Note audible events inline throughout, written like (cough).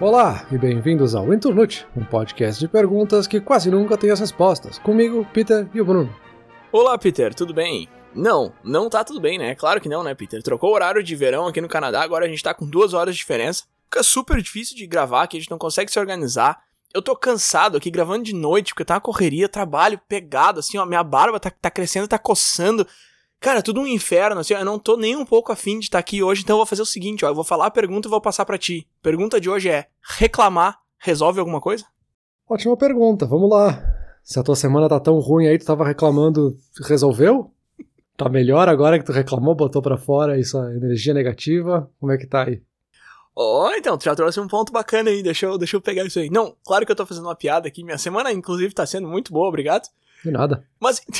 Olá e bem-vindos ao Internute, um podcast de perguntas que quase nunca tem as respostas. Comigo, Peter e o Bruno. Olá, Peter, tudo bem? Não, não tá tudo bem, né? Claro que não, né, Peter? Trocou o horário de verão aqui no Canadá, agora a gente tá com duas horas de diferença. Fica super difícil de gravar aqui, a gente não consegue se organizar. Eu tô cansado aqui gravando de noite, porque tá uma correria, trabalho pegado, assim, ó, minha barba tá, tá crescendo, tá coçando. Cara, tudo um inferno, assim, eu não tô nem um pouco afim de estar tá aqui hoje, então eu vou fazer o seguinte, ó, eu vou falar a pergunta e vou passar para ti. Pergunta de hoje é: reclamar resolve alguma coisa? Ótima pergunta, vamos lá. Se a tua semana tá tão ruim aí, tu tava reclamando, resolveu? Tá melhor agora que tu reclamou, botou para fora essa energia negativa? Como é que tá aí? Oh, então, tu já trouxe um ponto bacana aí, deixa eu, deixa eu pegar isso aí. Não, claro que eu tô fazendo uma piada aqui, minha semana inclusive tá sendo muito boa, obrigado. De nada. Mas (laughs)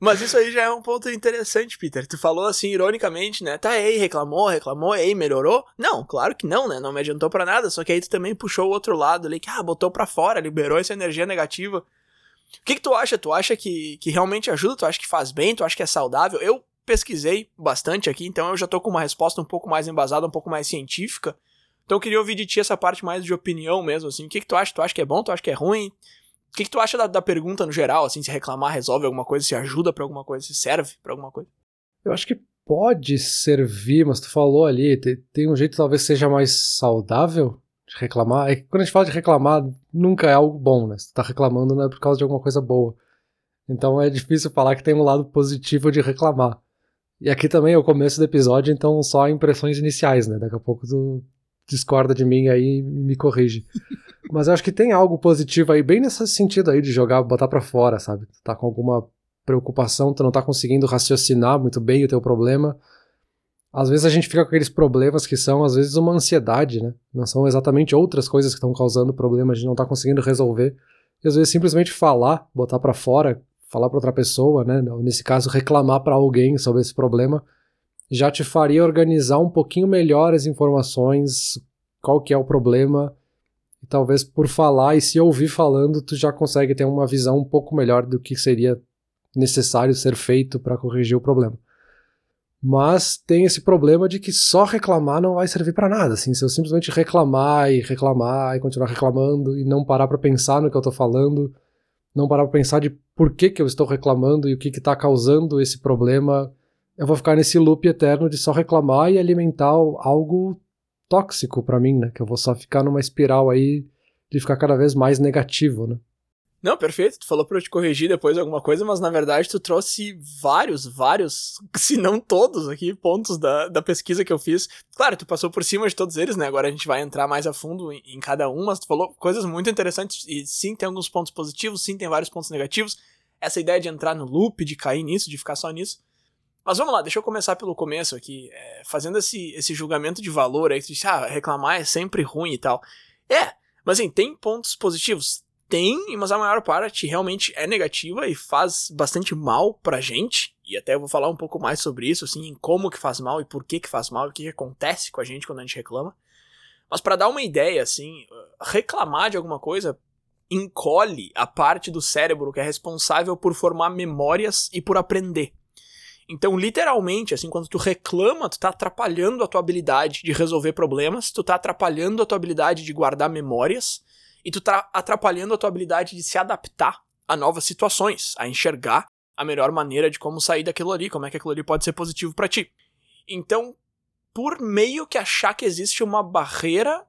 Mas isso aí já é um ponto interessante, Peter. Tu falou assim, ironicamente, né? Tá, ei, reclamou, reclamou, ei, melhorou? Não, claro que não, né? Não me adiantou para nada. Só que aí tu também puxou o outro lado ali, que, ah, botou pra fora, liberou essa energia negativa. O que, que tu acha? Tu acha que, que realmente ajuda? Tu acha que faz bem? Tu acha que é saudável? Eu pesquisei bastante aqui, então eu já tô com uma resposta um pouco mais embasada, um pouco mais científica. Então eu queria ouvir de ti essa parte mais de opinião mesmo, assim. O que, que tu acha? Tu acha que é bom? Tu acha que é ruim? O que, que, tu acha da, da, pergunta no geral, assim, se reclamar resolve alguma coisa, se ajuda para alguma coisa, se serve para alguma coisa? Eu acho que pode servir, mas tu falou ali, tem, tem um jeito talvez seja mais saudável de reclamar. É que quando a gente fala de reclamar, nunca é algo bom, né? Se tu tá reclamando não é por causa de alguma coisa boa. Então é difícil falar que tem um lado positivo de reclamar. E aqui também é o começo do episódio, então só impressões iniciais, né? Daqui a pouco tu discorda de mim aí e me corrige. (laughs) Mas eu acho que tem algo positivo aí, bem nesse sentido aí de jogar, botar para fora, sabe? Tu tá com alguma preocupação, tu não tá conseguindo raciocinar muito bem o teu problema. Às vezes a gente fica com aqueles problemas que são, às vezes, uma ansiedade, né? Não são exatamente outras coisas que estão causando problema, a gente não tá conseguindo resolver. E às vezes simplesmente falar, botar para fora, falar para outra pessoa, né? Nesse caso, reclamar para alguém sobre esse problema, já te faria organizar um pouquinho melhor as informações, qual que é o problema e talvez por falar e se ouvir falando, tu já consegue ter uma visão um pouco melhor do que seria necessário ser feito para corrigir o problema. Mas tem esse problema de que só reclamar não vai servir para nada. Assim, se eu simplesmente reclamar e reclamar e continuar reclamando e não parar para pensar no que eu tô falando, não parar para pensar de por que, que eu estou reclamando e o que está causando esse problema, eu vou ficar nesse loop eterno de só reclamar e alimentar algo tóxico para mim, né? Que eu vou só ficar numa espiral aí de ficar cada vez mais negativo, né? Não, perfeito. Tu falou pra eu te corrigir depois alguma coisa, mas na verdade tu trouxe vários, vários, (laughs) se não todos aqui, pontos da, da pesquisa que eu fiz. Claro, tu passou por cima de todos eles, né? Agora a gente vai entrar mais a fundo em, em cada um, mas tu falou coisas muito interessantes e sim, tem alguns pontos positivos, sim, tem vários pontos negativos. Essa ideia de entrar no loop, de cair nisso, de ficar só nisso. Mas vamos lá, deixa eu começar pelo começo aqui, é, fazendo esse, esse julgamento de valor aí, que tu disse, ah, reclamar é sempre ruim e tal. É, mas assim, tem pontos positivos? Tem, mas a maior parte realmente é negativa e faz bastante mal pra gente. E até eu vou falar um pouco mais sobre isso, assim, em como que faz mal e por que que faz mal, e o que, que acontece com a gente quando a gente reclama. Mas para dar uma ideia, assim, reclamar de alguma coisa encolhe a parte do cérebro que é responsável por formar memórias e por aprender. Então, literalmente, assim, quando tu reclama, tu tá atrapalhando a tua habilidade de resolver problemas, tu tá atrapalhando a tua habilidade de guardar memórias, e tu tá atrapalhando a tua habilidade de se adaptar a novas situações, a enxergar a melhor maneira de como sair daquilo ali, como é que aquilo ali pode ser positivo para ti. Então, por meio que achar que existe uma barreira,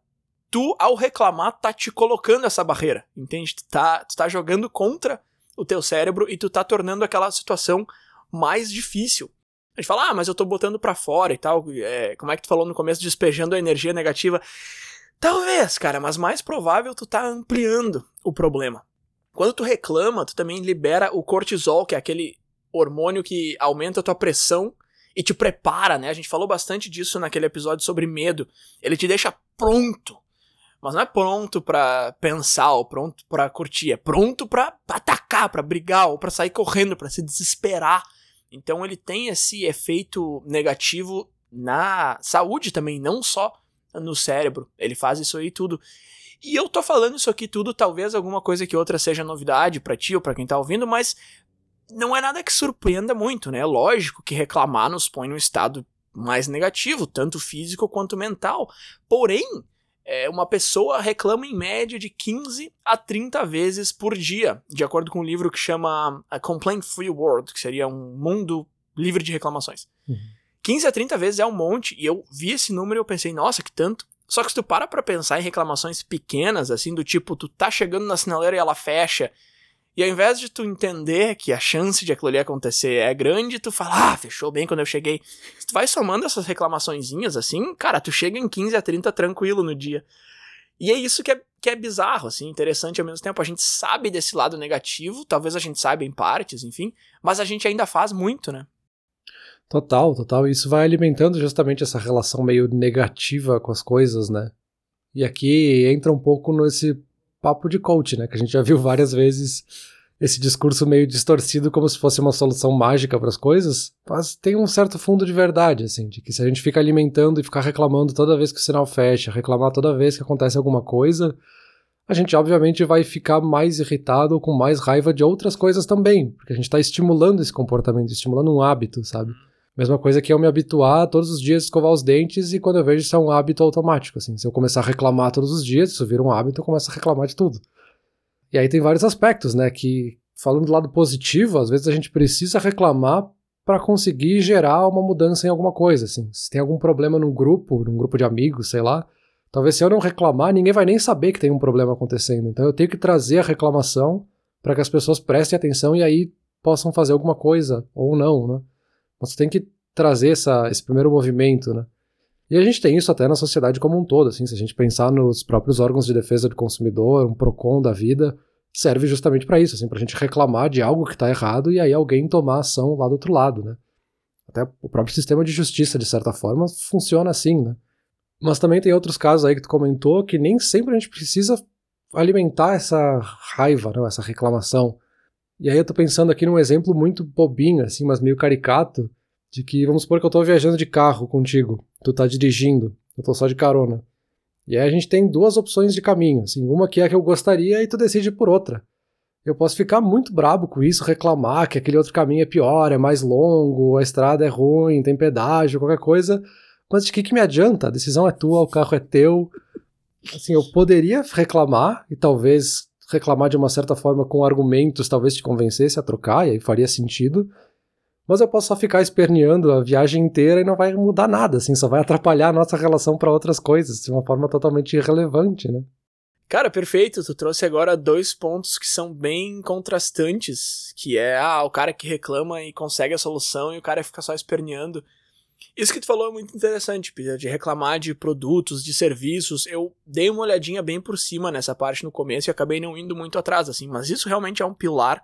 tu, ao reclamar, tá te colocando essa barreira, entende? Tu tá, tu tá jogando contra o teu cérebro e tu tá tornando aquela situação mais difícil. A gente fala, ah, mas eu tô botando para fora e tal. É, como é que tu falou no começo, despejando a energia negativa? Talvez, cara, mas mais provável tu tá ampliando o problema. Quando tu reclama, tu também libera o cortisol, que é aquele hormônio que aumenta a tua pressão e te prepara, né? A gente falou bastante disso naquele episódio sobre medo. Ele te deixa pronto. Mas não é pronto para pensar ou pronto para curtir, é pronto para atacar, para brigar ou para sair correndo, para se desesperar então ele tem esse efeito negativo na saúde também, não só no cérebro. Ele faz isso aí tudo. E eu tô falando isso aqui tudo, talvez alguma coisa que outra seja novidade para ti ou para quem tá ouvindo, mas não é nada que surpreenda muito, né? Lógico que reclamar nos põe num estado mais negativo, tanto físico quanto mental. Porém, é, uma pessoa reclama em média de 15 a 30 vezes por dia, de acordo com um livro que chama A Complaint Free World, que seria um mundo livre de reclamações. Uhum. 15 a 30 vezes é um monte, e eu vi esse número e eu pensei, nossa, que tanto. Só que se tu para pra pensar em reclamações pequenas, assim, do tipo, tu tá chegando na sinaleira e ela fecha, e ao invés de tu entender que a chance de aquilo ali acontecer é grande, tu fala, ah, fechou bem quando eu cheguei. Se tu vai somando essas reclamaçõezinhas assim, cara, tu chega em 15 a 30 tranquilo no dia. E é isso que é, que é bizarro, assim, interessante ao mesmo tempo. A gente sabe desse lado negativo, talvez a gente saiba em partes, enfim, mas a gente ainda faz muito, né? Total, total. Isso vai alimentando justamente essa relação meio negativa com as coisas, né? E aqui entra um pouco nesse papo de coach, né? Que a gente já viu várias vezes esse discurso meio distorcido como se fosse uma solução mágica para as coisas, mas tem um certo fundo de verdade, assim, de que se a gente fica alimentando e ficar reclamando toda vez que o sinal fecha, reclamar toda vez que acontece alguma coisa, a gente obviamente vai ficar mais irritado ou com mais raiva de outras coisas também, porque a gente está estimulando esse comportamento, estimulando um hábito, sabe? Mesma coisa que eu me habituar todos os dias a escovar os dentes e quando eu vejo isso é um hábito automático, assim. Se eu começar a reclamar todos os dias, isso vira um hábito, eu começo a reclamar de tudo. E aí tem vários aspectos, né, que falando do lado positivo, às vezes a gente precisa reclamar para conseguir gerar uma mudança em alguma coisa, assim. Se tem algum problema num grupo, num grupo de amigos, sei lá, talvez se eu não reclamar, ninguém vai nem saber que tem um problema acontecendo. Então eu tenho que trazer a reclamação para que as pessoas prestem atenção e aí possam fazer alguma coisa ou não, né? Você tem que trazer essa, esse primeiro movimento, né? E a gente tem isso até na sociedade como um todo, assim, se a gente pensar nos próprios órgãos de defesa do consumidor, um PROCON da vida, serve justamente para isso, assim, para a gente reclamar de algo que está errado e aí alguém tomar ação lá do outro lado, né? Até o próprio sistema de justiça, de certa forma, funciona assim, né? Mas também tem outros casos aí que tu comentou que nem sempre a gente precisa alimentar essa raiva, né, essa reclamação. E aí eu tô pensando aqui num exemplo muito bobinho, assim, mas meio caricato, de que vamos supor que eu tô viajando de carro contigo, tu tá dirigindo, eu tô só de carona. E aí a gente tem duas opções de caminho, assim, uma que é a que eu gostaria e tu decide por outra. Eu posso ficar muito brabo com isso, reclamar que aquele outro caminho é pior, é mais longo, a estrada é ruim, tem pedágio, qualquer coisa. Mas de que, que me adianta? A decisão é tua, o carro é teu. Assim, eu poderia reclamar e talvez reclamar de uma certa forma com argumentos, talvez te convencesse a trocar, e aí faria sentido. Mas eu posso só ficar esperneando a viagem inteira e não vai mudar nada, assim, só vai atrapalhar a nossa relação para outras coisas, de uma forma totalmente irrelevante, né? Cara, perfeito. Tu trouxe agora dois pontos que são bem contrastantes, que é ah, o cara que reclama e consegue a solução e o cara fica só esperneando. Isso que tu falou é muito interessante, Peter, de reclamar de produtos, de serviços. Eu dei uma olhadinha bem por cima nessa parte no começo e acabei não indo muito atrás, assim, mas isso realmente é um pilar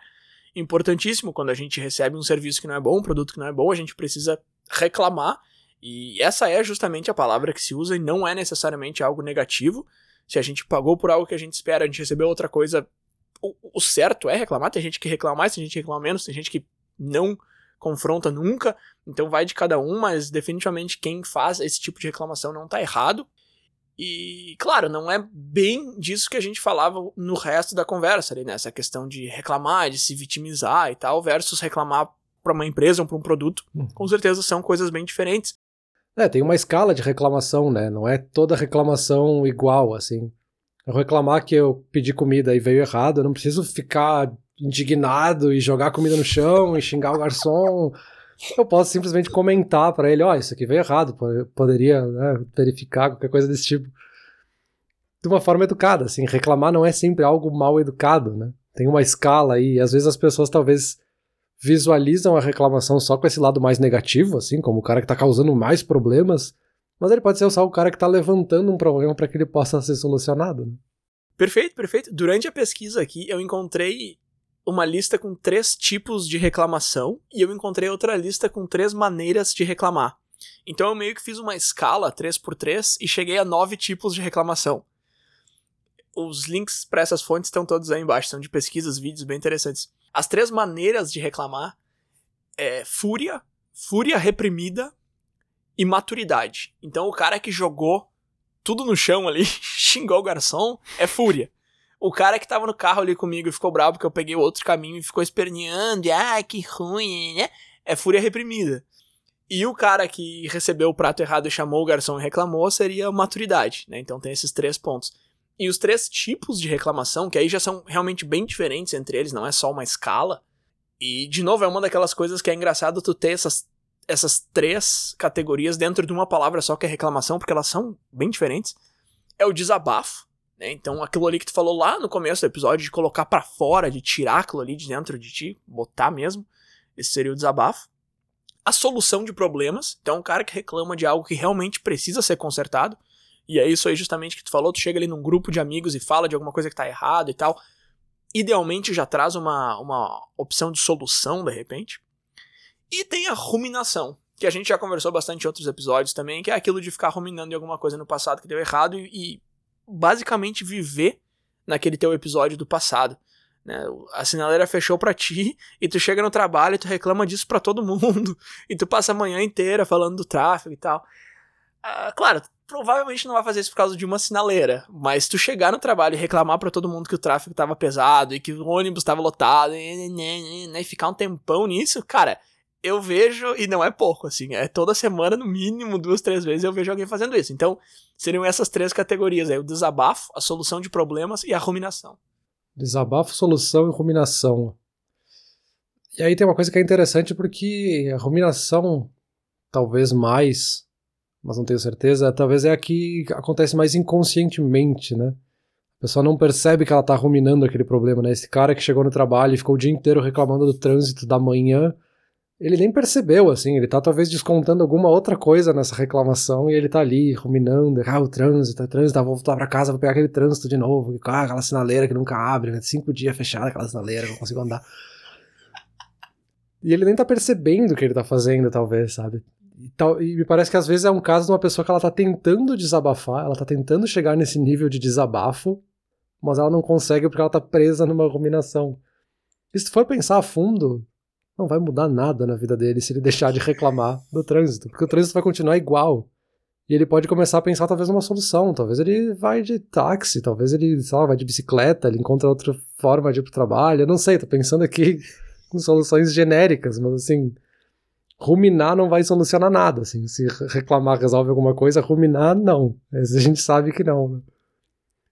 importantíssimo quando a gente recebe um serviço que não é bom, um produto que não é bom, a gente precisa reclamar. E essa é justamente a palavra que se usa e não é necessariamente algo negativo. Se a gente pagou por algo que a gente espera, a gente recebeu outra coisa, o, o certo é reclamar. Tem gente que reclama mais, tem gente que reclama menos, tem gente que não confronta nunca, então vai de cada um, mas definitivamente quem faz esse tipo de reclamação não tá errado. E, claro, não é bem disso que a gente falava no resto da conversa ali, né? Essa questão de reclamar, de se vitimizar e tal, versus reclamar para uma empresa ou para um produto, uhum. com certeza são coisas bem diferentes. É, tem uma escala de reclamação, né? Não é toda reclamação igual, assim. Eu reclamar que eu pedi comida e veio errado, eu não preciso ficar indignado e jogar comida no chão e xingar o garçom. Eu posso simplesmente comentar para ele, ó, oh, isso aqui veio errado, poderia né, verificar qualquer coisa desse tipo. De uma forma educada, assim, reclamar não é sempre algo mal educado, né? Tem uma escala aí, e às vezes as pessoas talvez visualizam a reclamação só com esse lado mais negativo, assim, como o cara que tá causando mais problemas, mas ele pode ser só o cara que tá levantando um problema para que ele possa ser solucionado. Né? Perfeito, perfeito. Durante a pesquisa aqui, eu encontrei uma lista com três tipos de reclamação e eu encontrei outra lista com três maneiras de reclamar. Então eu meio que fiz uma escala 3x3 e cheguei a nove tipos de reclamação. Os links para essas fontes estão todos aí embaixo, são de pesquisas, vídeos bem interessantes. As três maneiras de reclamar é fúria, fúria reprimida e maturidade. Então o cara que jogou tudo no chão ali, (laughs) xingou o garçom, é fúria. O cara que tava no carro ali comigo ficou bravo porque eu peguei outro caminho e ficou esperneando, e ah, que ruim, né? É fúria reprimida. E o cara que recebeu o prato errado e chamou o garçom e reclamou seria maturidade, né? Então tem esses três pontos. E os três tipos de reclamação, que aí já são realmente bem diferentes entre eles, não é só uma escala. E, de novo, é uma daquelas coisas que é engraçado tu ter essas, essas três categorias dentro de uma palavra só que é reclamação, porque elas são bem diferentes. É o desabafo, né? Então, aquilo ali que tu falou lá no começo do episódio, de colocar para fora, de tirar aquilo ali de dentro de ti, botar mesmo, esse seria o desabafo a solução de problemas. Então, um cara que reclama de algo que realmente precisa ser consertado. E é isso aí justamente que tu falou, tu chega ali num grupo de amigos e fala de alguma coisa que tá errado e tal. Idealmente já traz uma, uma opção de solução, de repente. E tem a ruminação, que a gente já conversou bastante em outros episódios também, que é aquilo de ficar ruminando em alguma coisa no passado que deu errado e, e basicamente viver naquele teu episódio do passado. Né? A sinaleira fechou para ti (laughs) e tu chega no trabalho e tu reclama disso para todo mundo. (laughs) E tu passa a manhã inteira falando do tráfego e tal. Ah, claro, provavelmente não vai fazer isso por causa de uma sinaleira, mas tu chegar no trabalho e reclamar para todo mundo que o tráfego tava pesado e que o ônibus tava lotado e, né, e ficar um tempão nisso, cara, eu vejo, e não é pouco, assim, é toda semana, no mínimo, duas, três vezes eu vejo alguém fazendo isso. Então, seriam essas três categorias aí, o desabafo, a solução de problemas e a ruminação. Desabafo, solução e ruminação. E aí tem uma coisa que é interessante porque a ruminação, talvez mais, mas não tenho certeza, talvez é a que acontece mais inconscientemente, né? A pessoa não percebe que ela tá ruminando aquele problema, né? Esse cara que chegou no trabalho e ficou o dia inteiro reclamando do trânsito da manhã, ele nem percebeu, assim, ele tá talvez descontando alguma outra coisa nessa reclamação e ele tá ali ruminando, ah, o trânsito, o trânsito, vou voltar pra casa, vou pegar aquele trânsito de novo, ah, aquela sinaleira que nunca abre, né? cinco dias fechada aquela sinaleira, não consigo andar. E ele nem tá percebendo o que ele tá fazendo, talvez, sabe? E, tal, e me parece que às vezes é um caso de uma pessoa que ela tá tentando desabafar, ela tá tentando chegar nesse nível de desabafo, mas ela não consegue porque ela tá presa numa ruminação. E se tu for pensar a fundo, não vai mudar nada na vida dele se ele deixar de reclamar do trânsito, porque o trânsito vai continuar igual. E ele pode começar a pensar talvez numa solução, talvez ele vai de táxi, talvez ele, sei lá, vai de bicicleta, ele encontra outra forma de ir pro trabalho, eu não sei, tô pensando aqui (laughs) em soluções genéricas, mas assim, ruminar não vai solucionar nada, assim, se reclamar resolve alguma coisa, ruminar não, a gente sabe que não. Né?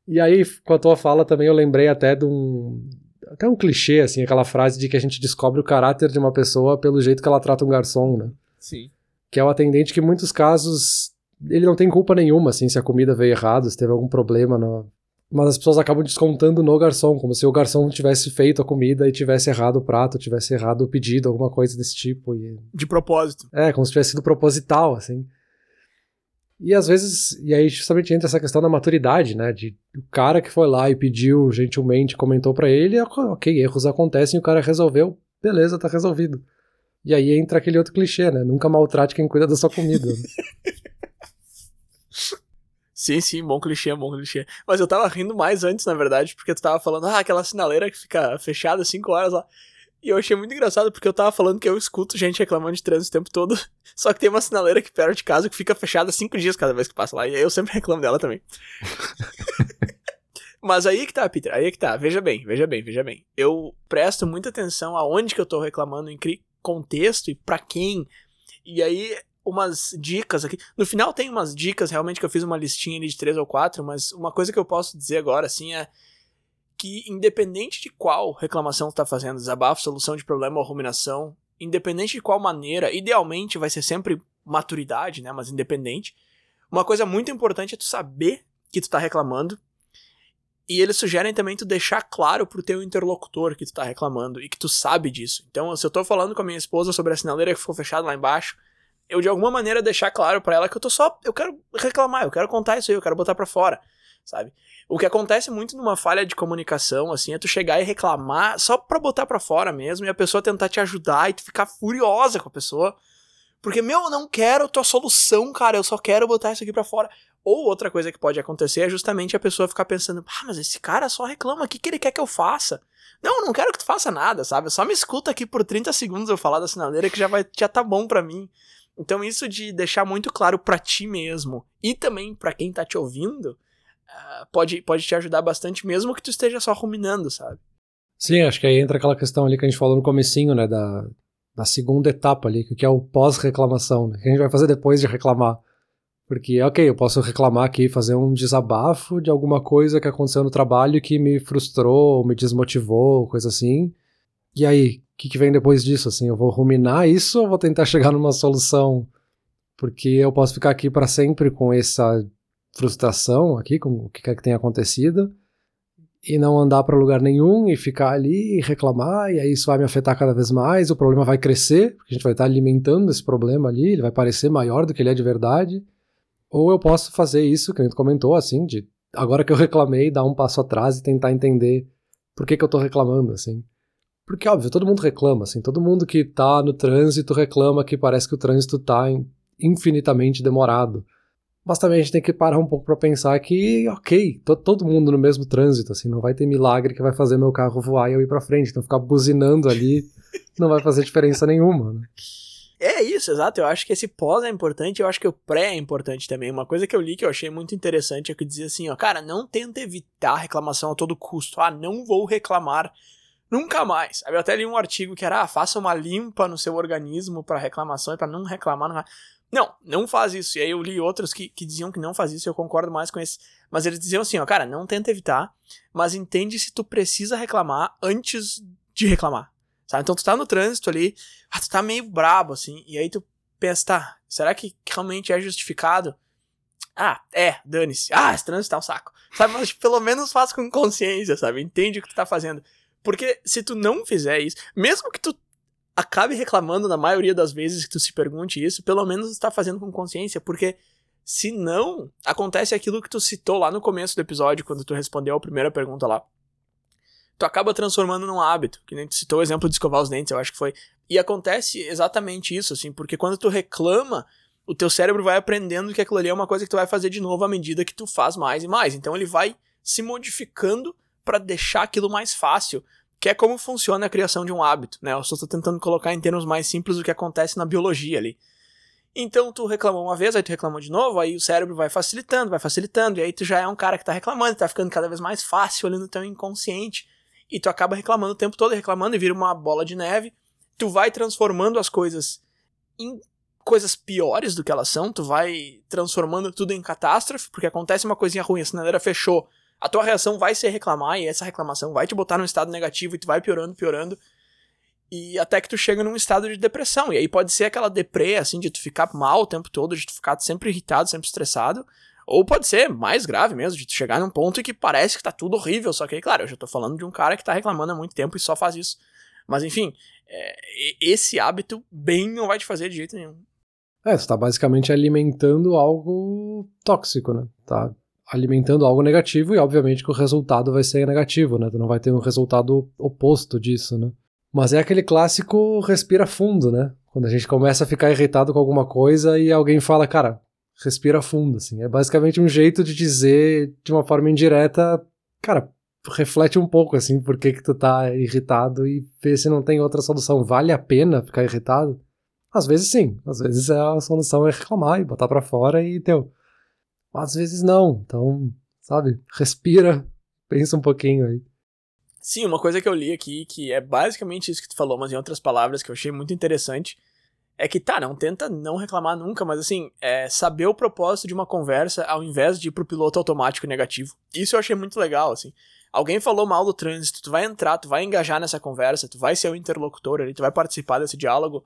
E aí, com a tua fala também eu lembrei até de um, até um clichê, assim, aquela frase de que a gente descobre o caráter de uma pessoa pelo jeito que ela trata um garçom, né? Sim. Que é o atendente que, em muitos casos, ele não tem culpa nenhuma, assim, se a comida veio errada, se teve algum problema no... Mas as pessoas acabam descontando no garçom, como se o garçom tivesse feito a comida e tivesse errado o prato, tivesse errado o pedido, alguma coisa desse tipo. E... De propósito. É, como se tivesse sido proposital, assim. E às vezes, e aí justamente entra essa questão da maturidade, né? De o cara que foi lá e pediu gentilmente, comentou para ele, ok, erros acontecem, o cara resolveu, beleza, tá resolvido. E aí entra aquele outro clichê, né? Nunca maltrate quem cuida da sua comida. Né? (laughs) Sim, sim, bom clichê, bom clichê. Mas eu tava rindo mais antes, na verdade, porque tu tava falando, ah, aquela sinaleira que fica fechada 5 horas lá. E eu achei muito engraçado porque eu tava falando que eu escuto gente reclamando de trânsito o tempo todo. (laughs) Só que tem uma sinaleira aqui perto de casa que fica fechada cinco dias cada vez que passa lá. E aí eu sempre reclamo dela também. (laughs) Mas aí que tá, Peter. Aí que tá. Veja bem, veja bem, veja bem. Eu presto muita atenção aonde que eu tô reclamando, em que contexto e para quem. E aí, umas dicas aqui. No final tem umas dicas, realmente, que eu fiz uma listinha ali de três ou quatro, mas uma coisa que eu posso dizer agora, assim, é que, independente de qual reclamação está fazendo, desabafo, solução de problema ou ruminação, independente de qual maneira, idealmente vai ser sempre maturidade, né? Mas independente. Uma coisa muito importante é tu saber que tu tá reclamando. E eles sugerem também tu deixar claro pro teu interlocutor que tu tá reclamando e que tu sabe disso. Então, se eu tô falando com a minha esposa sobre a sinaleira que ficou fechada lá embaixo, eu de alguma maneira deixar claro para ela que eu tô só, eu quero reclamar, eu quero contar isso aí, eu quero botar para fora, sabe? O que acontece muito numa falha de comunicação, assim, é tu chegar e reclamar só pra botar pra fora mesmo e a pessoa tentar te ajudar e tu ficar furiosa com a pessoa. Porque, meu, eu não quero tua solução, cara, eu só quero botar isso aqui pra fora. Ou outra coisa que pode acontecer é justamente a pessoa ficar pensando, ah, mas esse cara só reclama, o que, que ele quer que eu faça? Não, eu não quero que tu faça nada, sabe? Só me escuta aqui por 30 segundos eu falar da sinaleira que já vai já tá bom pra mim. Então isso de deixar muito claro para ti mesmo e também para quem tá te ouvindo, ah, pode, pode te ajudar bastante, mesmo que tu esteja só ruminando, sabe? Sim, acho que aí entra aquela questão ali que a gente falou no comecinho, né, da, na segunda etapa ali, que é o pós-reclamação, né? que a gente vai fazer depois de reclamar. Porque, ok, eu posso reclamar aqui, fazer um desabafo de alguma coisa que aconteceu no trabalho que me frustrou, me desmotivou, coisa assim. E aí, o que, que, vem depois disso? Assim, eu vou ruminar isso ou vou tentar (laughs) chegar numa solução? Porque eu posso ficar aqui para sempre com essa frustração aqui, com o que quer que tenha acontecido, e não andar para lugar nenhum e ficar ali e reclamar, e aí isso vai me afetar cada vez mais, o problema vai crescer, porque a gente vai estar alimentando esse problema ali, ele vai parecer maior do que ele é de verdade. Ou eu posso fazer isso, que a gente comentou, assim, de agora que eu reclamei, dar um passo atrás e tentar entender por que, que eu tô reclamando, assim. Porque, óbvio, todo mundo reclama, assim, todo mundo que tá no trânsito reclama que parece que o trânsito tá infinitamente demorado. Mas também a gente tem que parar um pouco para pensar que, ok, tô todo mundo no mesmo trânsito, assim, não vai ter milagre que vai fazer meu carro voar e eu ir pra frente. Então ficar buzinando ali (laughs) não vai fazer diferença nenhuma, né? É isso, exato. Eu acho que esse pós é importante, eu acho que o pré é importante também. Uma coisa que eu li que eu achei muito interessante é que dizia assim, ó, cara, não tenta evitar a reclamação a todo custo. Ah, não vou reclamar nunca mais. Eu até li um artigo que era, ah, faça uma limpa no seu organismo para reclamação e para não reclamar. Não, não, não faz isso. E aí eu li outros que, que diziam que não faz isso, eu concordo mais com esse. Mas eles diziam assim, ó, cara, não tenta evitar, mas entende se tu precisa reclamar antes de reclamar. Sabe? Então tu tá no trânsito ali, ah, tu tá meio brabo, assim, e aí tu pensa, tá, será que realmente é justificado? Ah, é, dane-se. Ah, esse trânsito tá um saco. Sabe, mas pelo menos faz com consciência, sabe? Entende o que tu tá fazendo. Porque se tu não fizer isso, mesmo que tu acabe reclamando na maioria das vezes que tu se pergunte isso, pelo menos tu tá fazendo com consciência, porque se não, acontece aquilo que tu citou lá no começo do episódio, quando tu respondeu a primeira pergunta lá tu acaba transformando num hábito. Que nem tu citou o exemplo de escovar os dentes, eu acho que foi. E acontece exatamente isso, assim, porque quando tu reclama, o teu cérebro vai aprendendo que aquilo ali é uma coisa que tu vai fazer de novo à medida que tu faz mais e mais. Então ele vai se modificando para deixar aquilo mais fácil, que é como funciona a criação de um hábito, né? Eu só tô tentando colocar em termos mais simples o que acontece na biologia ali. Então tu reclamou uma vez, aí tu reclamou de novo, aí o cérebro vai facilitando, vai facilitando, e aí tu já é um cara que tá reclamando, tá ficando cada vez mais fácil ali no teu inconsciente e tu acaba reclamando o tempo todo, reclamando e vira uma bola de neve. Tu vai transformando as coisas em coisas piores do que elas são, tu vai transformando tudo em catástrofe, porque acontece uma coisinha ruim, a sinaleira fechou, a tua reação vai ser reclamar e essa reclamação vai te botar num estado negativo e tu vai piorando, piorando. E até que tu chega num estado de depressão. E aí pode ser aquela deprê, assim, de tu ficar mal o tempo todo, de tu ficar sempre irritado, sempre estressado. Ou pode ser mais grave mesmo, de chegar num ponto em que parece que tá tudo horrível, só que aí, claro, eu já tô falando de um cara que tá reclamando há muito tempo e só faz isso. Mas enfim, é, esse hábito bem não vai te fazer de jeito nenhum. É, você tá basicamente alimentando algo tóxico, né? Tá alimentando algo negativo e obviamente que o resultado vai ser negativo, né? Tu não vai ter um resultado oposto disso, né? Mas é aquele clássico respira fundo, né? Quando a gente começa a ficar irritado com alguma coisa e alguém fala, cara, respira fundo, assim. É basicamente um jeito de dizer de uma forma indireta, cara, reflete um pouco, assim, por que que tu tá irritado e vê se não tem outra solução. Vale a pena ficar irritado? Às vezes sim, às vezes a solução é reclamar e botar para fora e deu. Às vezes não, então, sabe, respira, (laughs) pensa um pouquinho aí. Sim, uma coisa que eu li aqui, que é basicamente isso que tu falou, mas em outras palavras que eu achei muito interessante, é que tá, não tenta não reclamar nunca, mas assim, é saber o propósito de uma conversa ao invés de ir pro piloto automático negativo. Isso eu achei muito legal, assim. Alguém falou mal do trânsito, tu vai entrar, tu vai engajar nessa conversa, tu vai ser o interlocutor ali, tu vai participar desse diálogo.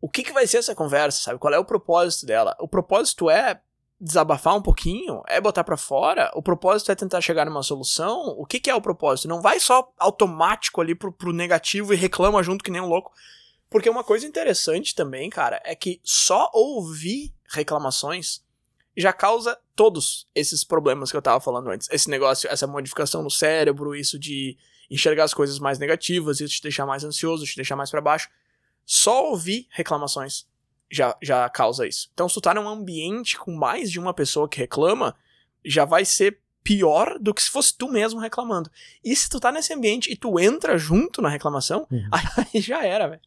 O que que vai ser essa conversa, sabe? Qual é o propósito dela? O propósito é desabafar um pouquinho? É botar para fora? O propósito é tentar chegar numa solução? O que que é o propósito? Não vai só automático ali pro, pro negativo e reclama junto que nem um louco. Porque uma coisa interessante também, cara, é que só ouvir reclamações já causa todos esses problemas que eu tava falando antes. Esse negócio, essa modificação no cérebro, isso de enxergar as coisas mais negativas, isso te deixar mais ansioso, te deixar mais para baixo. Só ouvir reclamações já, já causa isso. Então, se tu tá num ambiente com mais de uma pessoa que reclama, já vai ser pior do que se fosse tu mesmo reclamando. E se tu tá nesse ambiente e tu entra junto na reclamação, uhum. (laughs) aí já era, velho.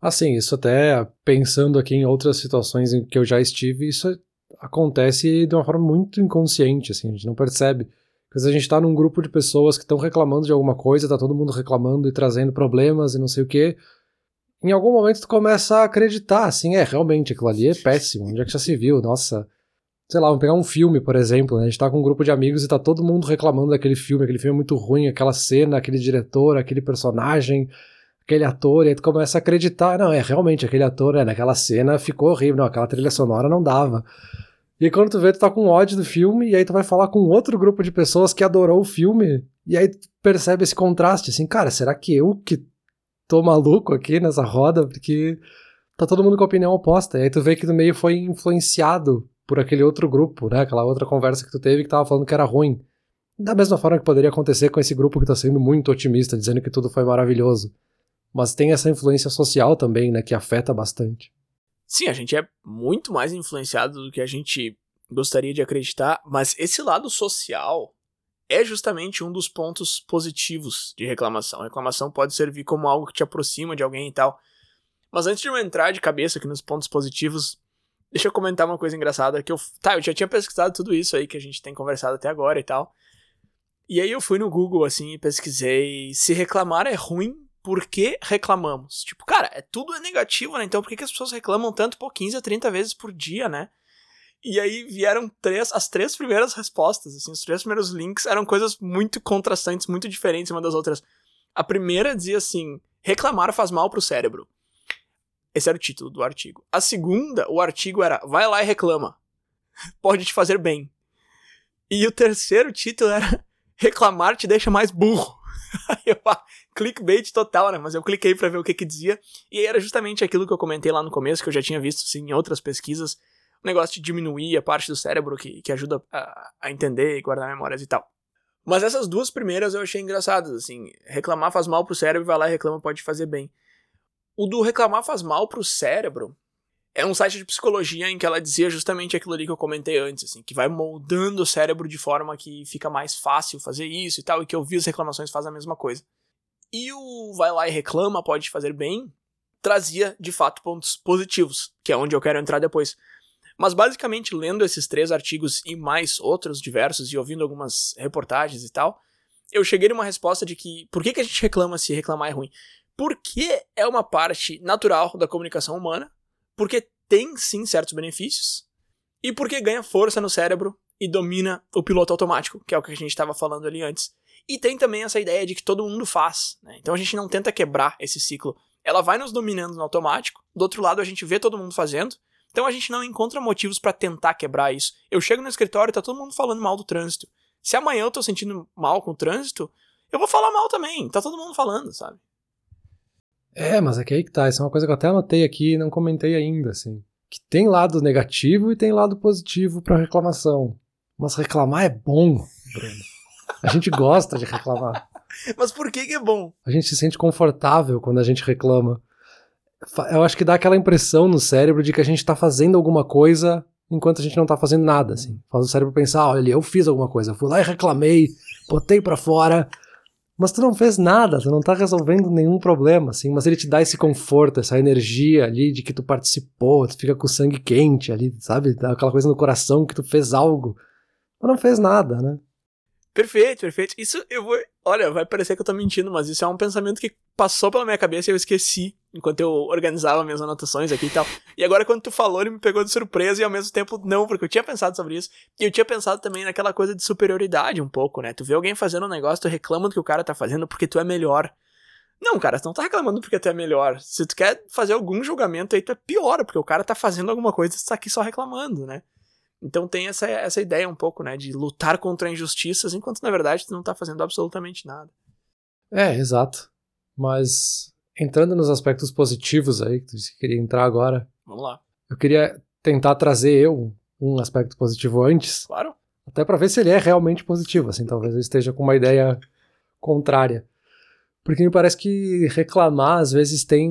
Assim, isso até pensando aqui em outras situações em que eu já estive, isso acontece de uma forma muito inconsciente, assim, a gente não percebe. Porque a gente tá num grupo de pessoas que estão reclamando de alguma coisa, tá todo mundo reclamando e trazendo problemas e não sei o quê. Em algum momento tu começa a acreditar, assim, é, realmente, aquilo ali é péssimo, onde é que já se viu? Nossa, sei lá, vamos pegar um filme, por exemplo, né? A gente tá com um grupo de amigos e tá todo mundo reclamando daquele filme, aquele filme é muito ruim, aquela cena, aquele diretor, aquele personagem, aquele ator, e aí tu começa a acreditar, não, é, realmente, aquele ator, é, naquela cena ficou horrível, não, aquela trilha sonora não dava. E aí quando tu vê, tu tá com ódio do filme, e aí tu vai falar com outro grupo de pessoas que adorou o filme, e aí tu percebe esse contraste, assim, cara, será que eu que tô maluco aqui nessa roda? Porque tá todo mundo com opinião oposta. E aí tu vê que no meio foi influenciado por aquele outro grupo, né? Aquela outra conversa que tu teve que tava falando que era ruim. Da mesma forma que poderia acontecer com esse grupo que tá sendo muito otimista, dizendo que tudo foi maravilhoso. Mas tem essa influência social também, né? Que afeta bastante. Sim, a gente é muito mais influenciado do que a gente gostaria de acreditar, mas esse lado social é justamente um dos pontos positivos de reclamação. Reclamação pode servir como algo que te aproxima de alguém e tal. Mas antes de eu entrar de cabeça aqui nos pontos positivos, deixa eu comentar uma coisa engraçada que eu, tá, eu já tinha pesquisado tudo isso aí que a gente tem conversado até agora e tal. E aí eu fui no Google assim e pesquisei se reclamar é ruim por que reclamamos? Tipo, cara, é, tudo é negativo, né? Então por que, que as pessoas reclamam tanto por 15 a 30 vezes por dia, né? E aí vieram três, as três primeiras respostas, assim, os três primeiros links eram coisas muito contrastantes, muito diferentes uma das outras. A primeira dizia assim: reclamar faz mal pro cérebro. Esse era o título do artigo. A segunda, o artigo era: vai lá e reclama. (laughs) Pode te fazer bem. E o terceiro título era: (laughs) reclamar te deixa mais burro. (laughs) Eu, ah, clickbait total, né? Mas eu cliquei para ver o que que dizia. E era justamente aquilo que eu comentei lá no começo, que eu já tinha visto sim, em outras pesquisas. O negócio de diminuir a parte do cérebro que, que ajuda a, a entender e guardar memórias e tal. Mas essas duas primeiras eu achei engraçadas, assim. Reclamar faz mal pro cérebro, vai lá e reclama pode fazer bem. O do reclamar faz mal pro cérebro é um site de psicologia em que ela dizia justamente aquilo ali que eu comentei antes, assim, que vai moldando o cérebro de forma que fica mais fácil fazer isso e tal, e que ouvir as reclamações faz a mesma coisa. E o vai lá e reclama, pode fazer bem, trazia de fato pontos positivos, que é onde eu quero entrar depois. Mas basicamente, lendo esses três artigos e mais outros diversos e ouvindo algumas reportagens e tal, eu cheguei numa resposta de que por que, que a gente reclama se reclamar é ruim? Porque é uma parte natural da comunicação humana, porque tem sim certos benefícios e porque ganha força no cérebro e domina o piloto automático, que é o que a gente estava falando ali antes. E tem também essa ideia de que todo mundo faz, né? então a gente não tenta quebrar esse ciclo. Ela vai nos dominando no automático, do outro lado a gente vê todo mundo fazendo, então a gente não encontra motivos para tentar quebrar isso. Eu chego no escritório e tá todo mundo falando mal do trânsito. Se amanhã eu tô sentindo mal com o trânsito, eu vou falar mal também, tá todo mundo falando, sabe? É, mas é que aí que tá. Isso é uma coisa que eu até anotei aqui e não comentei ainda, assim. Que tem lado negativo e tem lado positivo para reclamação. Mas reclamar é bom, Bruno. A gente gosta de reclamar. (laughs) Mas por que, que é bom? A gente se sente confortável quando a gente reclama. Eu acho que dá aquela impressão no cérebro de que a gente tá fazendo alguma coisa enquanto a gente não tá fazendo nada, assim. Faz o cérebro pensar, olha, eu fiz alguma coisa, eu fui lá e reclamei, botei para fora, mas tu não fez nada, tu não tá resolvendo nenhum problema, assim, mas ele te dá esse conforto, essa energia ali de que tu participou, tu fica com o sangue quente ali, sabe? Aquela coisa no coração que tu fez algo. Mas não fez nada, né? Perfeito, perfeito. Isso eu vou. Olha, vai parecer que eu tô mentindo, mas isso é um pensamento que passou pela minha cabeça e eu esqueci enquanto eu organizava minhas anotações aqui e tal. E agora, quando tu falou, ele me pegou de surpresa e ao mesmo tempo não, porque eu tinha pensado sobre isso. E eu tinha pensado também naquela coisa de superioridade um pouco, né? Tu vê alguém fazendo um negócio, tu reclama do que o cara tá fazendo porque tu é melhor. Não, cara, tu não tá reclamando porque tu é melhor. Se tu quer fazer algum julgamento aí, tu é pior, porque o cara tá fazendo alguma coisa e tu tá aqui só reclamando, né? Então tem essa, essa ideia um pouco, né, de lutar contra injustiças, enquanto na verdade tu não tá fazendo absolutamente nada. É, exato. Mas entrando nos aspectos positivos aí, que tu queria entrar agora. Vamos lá. Eu queria tentar trazer eu um aspecto positivo antes. Claro. Até para ver se ele é realmente positivo, assim, talvez eu esteja com uma ideia contrária. Porque me parece que reclamar às vezes tem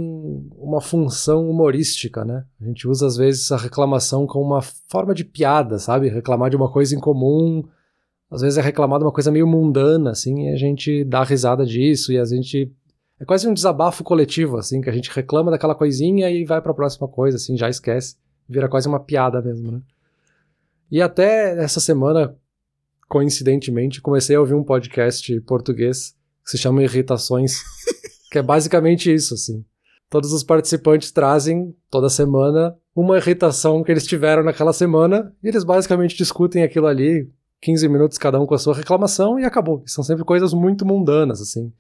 uma função humorística, né? A gente usa às vezes a reclamação como uma forma de piada, sabe? Reclamar de uma coisa incomum, às vezes é reclamar de uma coisa meio mundana, assim, e a gente dá risada disso e a gente é quase um desabafo coletivo, assim, que a gente reclama daquela coisinha e vai para a próxima coisa, assim, já esquece. Vira quase uma piada mesmo, né? E até essa semana, coincidentemente, comecei a ouvir um podcast português que se chama Irritações, que é basicamente isso, assim. todos os participantes trazem toda semana uma irritação que eles tiveram naquela semana e eles basicamente discutem aquilo ali, 15 minutos cada um com a sua reclamação e acabou. São sempre coisas muito mundanas, assim.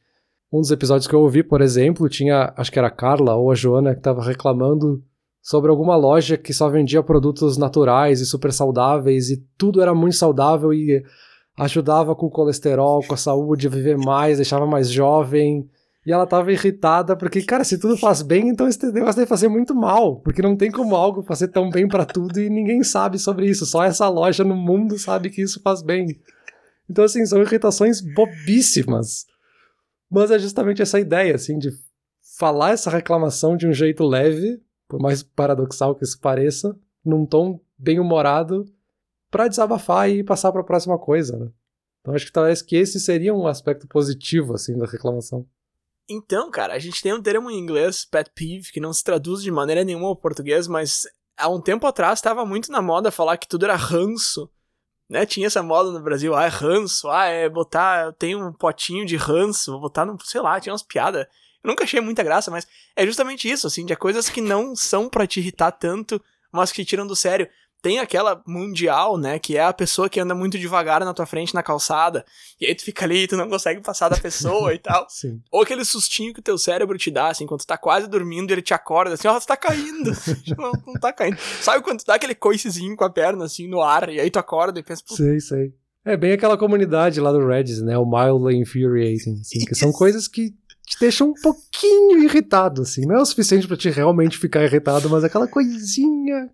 Um dos episódios que eu ouvi, por exemplo, tinha, acho que era a Carla ou a Joana que estava reclamando sobre alguma loja que só vendia produtos naturais e super saudáveis e tudo era muito saudável e ajudava com o colesterol, com a saúde, a viver mais, deixava mais jovem. E ela tava irritada porque, cara, se tudo faz bem, então esse negócio deve fazer muito mal, porque não tem como algo fazer tão bem para tudo e ninguém sabe sobre isso, só essa loja no mundo sabe que isso faz bem. Então, assim, são irritações bobíssimas. Mas é justamente essa ideia, assim, de falar essa reclamação de um jeito leve, por mais paradoxal que isso pareça, num tom bem humorado, para desabafar e passar para a próxima coisa, né? Então acho que talvez que esse seria um aspecto positivo, assim, da reclamação. Então, cara, a gente tem um termo em inglês, pet peeve, que não se traduz de maneira nenhuma ao português, mas há um tempo atrás estava muito na moda falar que tudo era ranço. Né? Tinha essa moda no Brasil, ah, é ranço, ah, é botar, eu tenho um potinho de ranço, vou botar no, sei lá, tinha umas piadas. Eu nunca achei muita graça, mas é justamente isso, assim, de coisas que não são para te irritar tanto, mas que tiram do sério tem aquela mundial, né, que é a pessoa que anda muito devagar na tua frente na calçada, e aí tu fica ali e tu não consegue passar da pessoa e tal. (laughs) Sim. Ou aquele sustinho que o teu cérebro te dá, assim, quando tu tá quase dormindo, ele te acorda, assim, ó, oh, tu tá caindo. (laughs) (laughs) não, não tá caindo. Sabe quando tu dá aquele coicezinho com a perna, assim, no ar, e aí tu acorda e pensa... Sei, sei. É bem aquela comunidade lá do Reddit, né, o mildly infuriating, assim, que são coisas que te deixam um pouquinho irritado, assim. Não é o suficiente para te realmente ficar irritado, mas aquela coisinha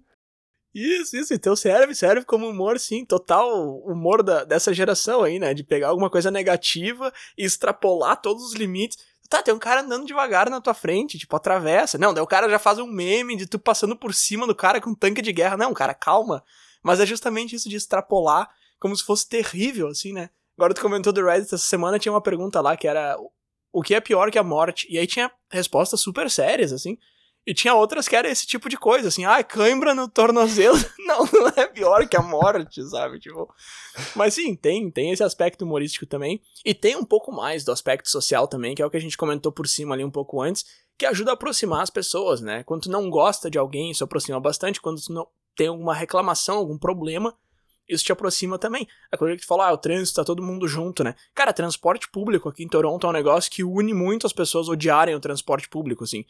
isso, isso, então serve, serve como humor, sim, total humor da, dessa geração aí, né? De pegar alguma coisa negativa e extrapolar todos os limites. Tá, tem um cara andando devagar na tua frente, tipo, atravessa. Não, daí o cara já faz um meme de tu passando por cima do cara com um tanque de guerra. Não, cara, calma. Mas é justamente isso de extrapolar como se fosse terrível, assim, né? Agora tu comentou do Reddit essa semana, tinha uma pergunta lá que era o que é pior que a morte? E aí tinha respostas super sérias, assim. E tinha outras que era esse tipo de coisa, assim, ah, cãibra no tornozelo. (laughs) não, não é pior que a morte, sabe? Tipo. Mas sim, tem, tem esse aspecto humorístico também. E tem um pouco mais do aspecto social também, que é o que a gente comentou por cima ali um pouco antes, que ajuda a aproximar as pessoas, né? Quando tu não gosta de alguém, isso aproxima bastante. Quando tu não tem alguma reclamação, algum problema, isso te aproxima também. É coisa que tu fala, ah, o trânsito, tá todo mundo junto, né? Cara, transporte público aqui em Toronto é um negócio que une muito as pessoas odiarem o transporte público, assim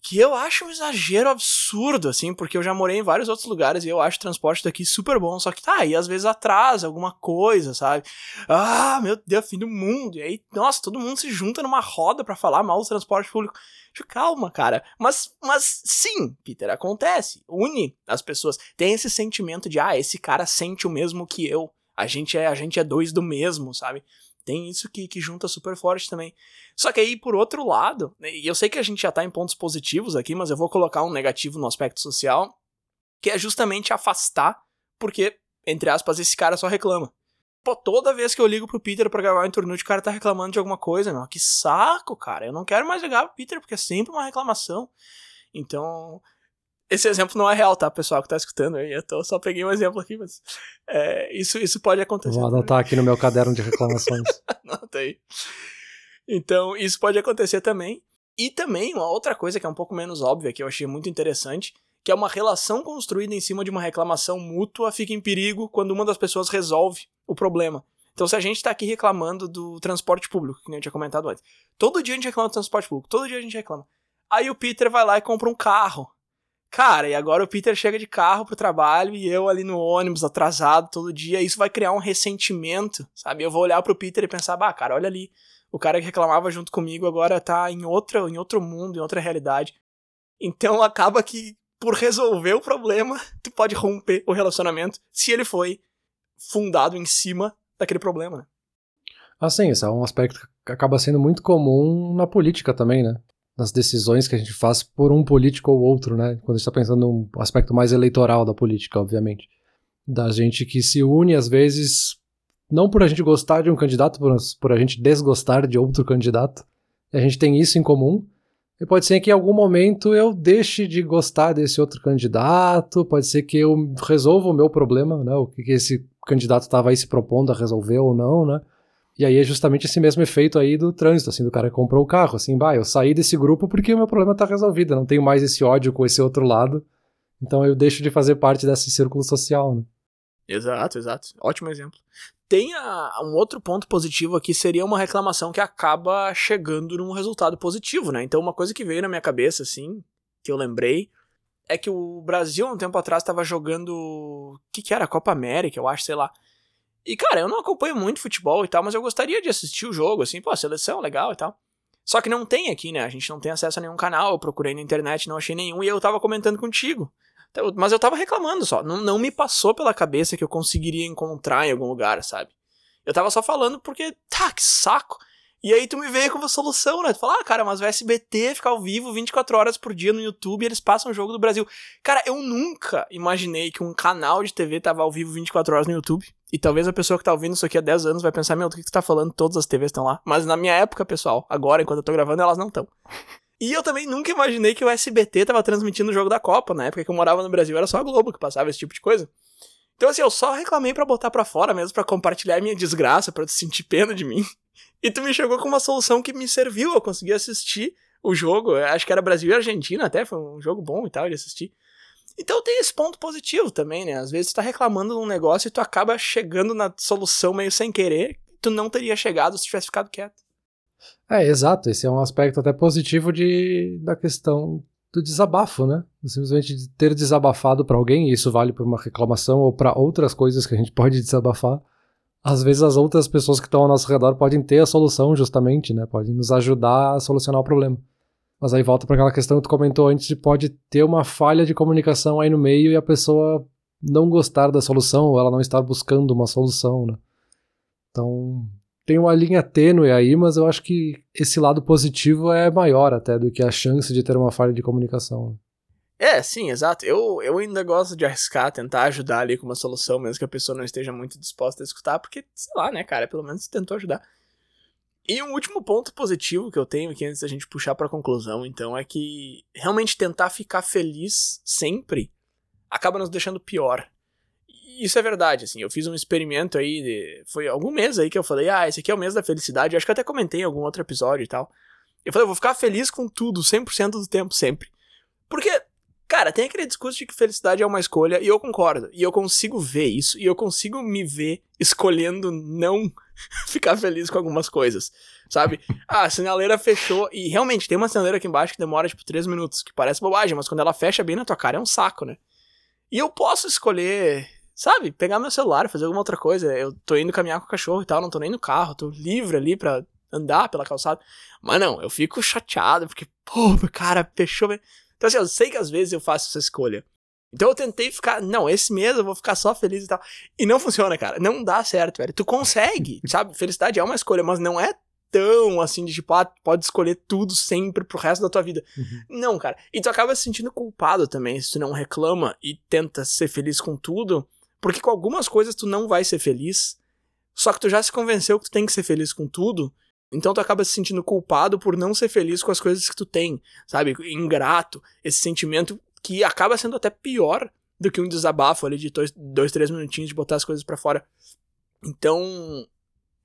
que eu acho um exagero absurdo, assim, porque eu já morei em vários outros lugares e eu acho o transporte daqui super bom, só que tá, aí às vezes atrasa alguma coisa, sabe? Ah, meu Deus, fim do mundo. E aí, nossa, todo mundo se junta numa roda para falar mal do transporte público. Calma, cara. Mas, mas sim, Peter, acontece. Une as pessoas. Tem esse sentimento de, ah, esse cara sente o mesmo que eu. A gente é, a gente é dois do mesmo, sabe? Tem isso que, que junta super forte também. Só que aí, por outro lado, né, e eu sei que a gente já tá em pontos positivos aqui, mas eu vou colocar um negativo no aspecto social, que é justamente afastar, porque, entre aspas, esse cara só reclama. Pô, toda vez que eu ligo pro Peter pra gravar um Internute, o cara tá reclamando de alguma coisa, meu. Que saco, cara. Eu não quero mais ligar pro Peter, porque é sempre uma reclamação. Então, esse exemplo não é real, tá, pessoal que tá escutando aí? Eu tô, só peguei um exemplo aqui, mas é, isso, isso pode acontecer. Vou anotar aqui no meu caderno de reclamações. (laughs) Anota aí. Então, isso pode acontecer também. E também uma outra coisa que é um pouco menos óbvia, que eu achei muito interessante, que é uma relação construída em cima de uma reclamação mútua fica em perigo quando uma das pessoas resolve o problema. Então, se a gente está aqui reclamando do transporte público, que nem eu tinha comentado antes, todo dia a gente reclama do transporte público, todo dia a gente reclama. Aí o Peter vai lá e compra um carro. Cara, e agora o Peter chega de carro pro trabalho e eu ali no ônibus atrasado todo dia, isso vai criar um ressentimento, sabe? Eu vou olhar pro Peter e pensar, bah, cara, olha ali, o cara que reclamava junto comigo agora tá em, outra, em outro mundo, em outra realidade. Então acaba que, por resolver o problema, (laughs) tu pode romper o relacionamento se ele foi fundado em cima daquele problema, né? Ah, sim, isso é um aspecto que acaba sendo muito comum na política também, né? Nas decisões que a gente faz por um político ou outro, né? Quando a gente está pensando num aspecto mais eleitoral da política, obviamente. Da gente que se une, às vezes, não por a gente gostar de um candidato, por, por a gente desgostar de outro candidato. A gente tem isso em comum. E pode ser que em algum momento eu deixe de gostar desse outro candidato, pode ser que eu resolva o meu problema, né? O que esse candidato estava aí se propondo a resolver ou não, né? E aí é justamente esse mesmo efeito aí do trânsito, assim, do cara que comprou o carro, assim, bah, eu saí desse grupo porque o meu problema tá resolvido, não tenho mais esse ódio com esse outro lado, então eu deixo de fazer parte desse círculo social, né? Exato, exato. Ótimo exemplo. Tem a, um outro ponto positivo aqui, seria uma reclamação que acaba chegando num resultado positivo, né? Então, uma coisa que veio na minha cabeça, assim, que eu lembrei, é que o Brasil, um tempo atrás, estava jogando. O que, que era? Copa América, eu acho, sei lá. E, cara, eu não acompanho muito futebol e tal, mas eu gostaria de assistir o jogo, assim, pô, seleção legal e tal. Só que não tem aqui, né? A gente não tem acesso a nenhum canal. Eu procurei na internet, não achei nenhum, e eu tava comentando contigo. Então, mas eu tava reclamando só. Não, não me passou pela cabeça que eu conseguiria encontrar em algum lugar, sabe? Eu tava só falando porque, tá, que saco. E aí tu me veio com uma solução, né? Tu fala, ah, cara, mas o SBT fica ao vivo 24 horas por dia no YouTube e eles passam o jogo do Brasil. Cara, eu nunca imaginei que um canal de TV tava ao vivo 24 horas no YouTube. E talvez a pessoa que tá ouvindo isso aqui há 10 anos vai pensar, meu, do que, que tu tá falando? Todas as TVs estão lá. Mas na minha época, pessoal, agora, enquanto eu tô gravando, elas não estão. (laughs) E eu também nunca imaginei que o SBT tava transmitindo o jogo da Copa. Na época que eu morava no Brasil, era só a Globo que passava esse tipo de coisa. Então, assim, eu só reclamei para botar para fora mesmo, para compartilhar minha desgraça, para sentir pena de mim. E tu me chegou com uma solução que me serviu, eu consegui assistir o jogo. Acho que era Brasil e Argentina até, foi um jogo bom e tal de assistir. Então tem esse ponto positivo também, né? Às vezes tu tá reclamando de um negócio e tu acaba chegando na solução meio sem querer, tu não teria chegado se tivesse ficado quieto. É, exato. Esse é um aspecto até positivo de, da questão do desabafo, né? Simplesmente de ter desabafado para alguém, e isso vale para uma reclamação ou para outras coisas que a gente pode desabafar. Às vezes as outras pessoas que estão ao nosso redor podem ter a solução justamente, né? Podem nos ajudar a solucionar o problema. Mas aí volta para aquela questão que tu comentou antes de pode ter uma falha de comunicação aí no meio e a pessoa não gostar da solução ou ela não estar buscando uma solução, né? Então, tem uma linha tênue aí, mas eu acho que esse lado positivo é maior até do que a chance de ter uma falha de comunicação. É, sim, exato. Eu, eu ainda gosto de arriscar, tentar ajudar ali com uma solução, mesmo que a pessoa não esteja muito disposta a escutar, porque, sei lá, né, cara, pelo menos tentou ajudar. E um último ponto positivo que eu tenho aqui antes da gente puxar para conclusão, então, é que realmente tentar ficar feliz sempre acaba nos deixando pior isso é verdade, assim, eu fiz um experimento aí, de, foi algum mês aí que eu falei, ah, esse aqui é o mês da felicidade, acho que eu até comentei em algum outro episódio e tal. Eu falei, eu vou ficar feliz com tudo, 100% do tempo, sempre. Porque, cara, tem aquele discurso de que felicidade é uma escolha, e eu concordo, e eu consigo ver isso, e eu consigo me ver escolhendo não (laughs) ficar feliz com algumas coisas, sabe? Ah, a sinaleira fechou, e realmente, tem uma sinaleira aqui embaixo que demora, tipo, 3 minutos, que parece bobagem, mas quando ela fecha bem na tua cara é um saco, né? E eu posso escolher sabe, pegar meu celular, fazer alguma outra coisa. Eu tô indo caminhar com o cachorro e tal, não tô nem no carro, tô livre ali pra andar pela calçada. Mas não, eu fico chateado, porque, pô, cara, fechou. Então, assim, eu sei que às vezes eu faço essa escolha. Então eu tentei ficar, não, esse mês eu vou ficar só feliz e tal. E não funciona, cara. Não dá certo, velho. Tu consegue, (laughs) sabe? Felicidade é uma escolha, mas não é tão assim de tipo, ah, pode escolher tudo sempre pro resto da tua vida. Uhum. Não, cara. E tu acaba se sentindo culpado também se tu não reclama e tenta ser feliz com tudo. Porque com algumas coisas tu não vai ser feliz, só que tu já se convenceu que tu tem que ser feliz com tudo, então tu acaba se sentindo culpado por não ser feliz com as coisas que tu tem, sabe? Ingrato, esse sentimento que acaba sendo até pior do que um desabafo ali de dois, dois três minutinhos de botar as coisas para fora. Então,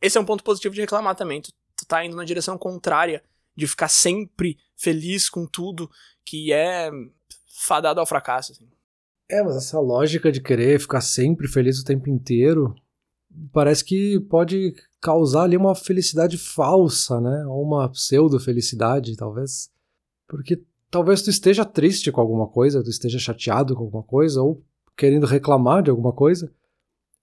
esse é um ponto positivo de reclamar também. Tu, tu tá indo na direção contrária de ficar sempre feliz com tudo, que é fadado ao fracasso. Assim. É, mas essa lógica de querer ficar sempre feliz o tempo inteiro parece que pode causar ali uma felicidade falsa, né? Ou uma pseudo-felicidade, talvez. Porque talvez tu esteja triste com alguma coisa, tu esteja chateado com alguma coisa, ou querendo reclamar de alguma coisa,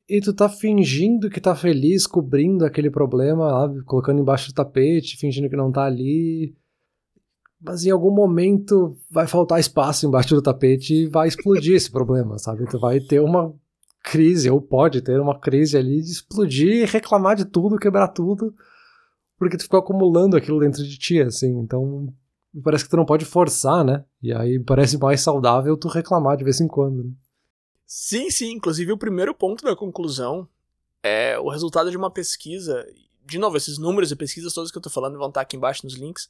e tu tá fingindo que tá feliz, cobrindo aquele problema lá, colocando embaixo do tapete, fingindo que não tá ali, mas em algum momento vai faltar espaço embaixo do tapete e vai explodir esse problema, sabe? Tu vai ter uma crise, ou pode ter uma crise ali de explodir, reclamar de tudo, quebrar tudo, porque tu ficou acumulando aquilo dentro de ti, assim. Então, parece que tu não pode forçar, né? E aí parece mais saudável tu reclamar de vez em quando, né? Sim, sim. Inclusive, o primeiro ponto da conclusão é o resultado de uma pesquisa. De novo, esses números e pesquisas todas que eu tô falando vão estar aqui embaixo nos links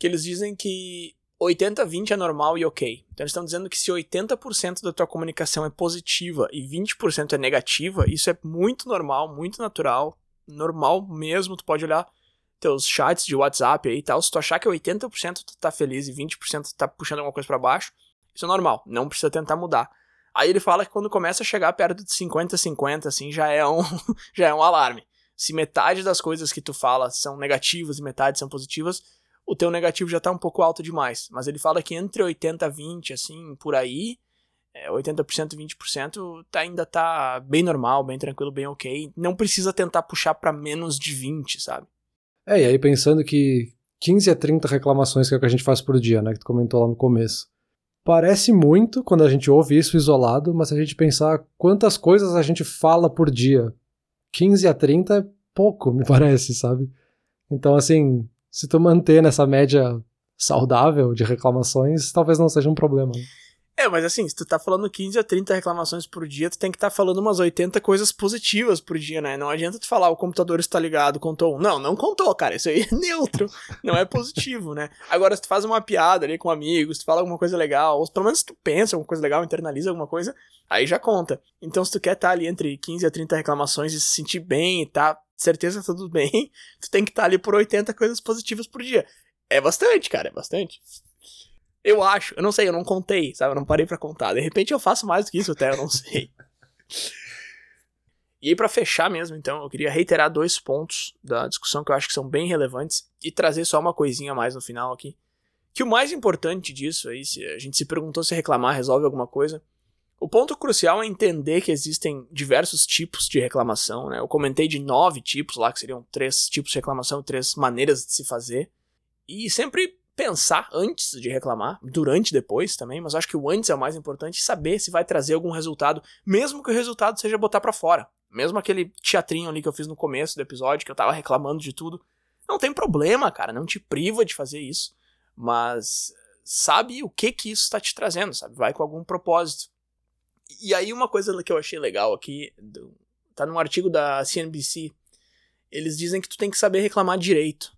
que eles dizem que 80-20 é normal e ok. Então eles estão dizendo que se 80% da tua comunicação é positiva e 20% é negativa, isso é muito normal, muito natural normal mesmo, tu pode olhar teus chats de WhatsApp aí e tal, se tu achar que 80% tu tá feliz e 20% tu tá puxando alguma coisa para baixo, isso é normal, não precisa tentar mudar. Aí ele fala que quando começa a chegar perto de 50-50, assim, já é um (laughs) já é um alarme. Se metade das coisas que tu fala são negativas e metade são positivas, o teu negativo já tá um pouco alto demais. Mas ele fala que entre 80 e 20, assim, por aí, é, 80% e 20% tá, ainda tá bem normal, bem tranquilo, bem ok. Não precisa tentar puxar para menos de 20, sabe? É, e aí pensando que 15 a 30 reclamações que é o que a gente faz por dia, né, que tu comentou lá no começo. Parece muito quando a gente ouve isso isolado, mas se a gente pensar quantas coisas a gente fala por dia, 15 a 30 é pouco, me (laughs) parece, sabe? Então, assim, se tu manter nessa média saudável de reclamações, talvez não seja um problema. É, mas assim, se tu tá falando 15 a 30 reclamações por dia, tu tem que estar tá falando umas 80 coisas positivas por dia, né? Não adianta tu falar o computador está ligado, contou um. Não, não contou, cara. Isso aí é (laughs) neutro. não é positivo, né? Agora, se tu faz uma piada ali com amigos, tu fala alguma coisa legal, ou pelo menos tu pensa alguma coisa legal, internaliza alguma coisa, aí já conta. Então, se tu quer estar tá ali entre 15 a 30 reclamações e se sentir bem e tá certeza que tá tudo bem, (laughs) tu tem que estar tá ali por 80 coisas positivas por dia. É bastante, cara, é bastante. Eu acho, eu não sei, eu não contei, sabe? Eu não parei para contar. De repente eu faço mais do que isso até, eu não sei. (laughs) E aí, para fechar mesmo, então, eu queria reiterar dois pontos da discussão que eu acho que são bem relevantes e trazer só uma coisinha mais no final aqui. Que o mais importante disso aí, se a gente se perguntou se reclamar resolve alguma coisa, o ponto crucial é entender que existem diversos tipos de reclamação, né? Eu comentei de nove tipos lá, que seriam três tipos de reclamação, três maneiras de se fazer. E sempre pensar antes de reclamar, durante e depois também, mas acho que o antes é o mais importante, saber se vai trazer algum resultado, mesmo que o resultado seja botar para fora. Mesmo aquele teatrinho ali que eu fiz no começo do episódio, que eu tava reclamando de tudo. Não tem problema, cara, não te priva de fazer isso, mas sabe o que que isso tá te trazendo, sabe? Vai com algum propósito. E aí uma coisa que eu achei legal aqui, tá num artigo da CNBC, eles dizem que tu tem que saber reclamar direito.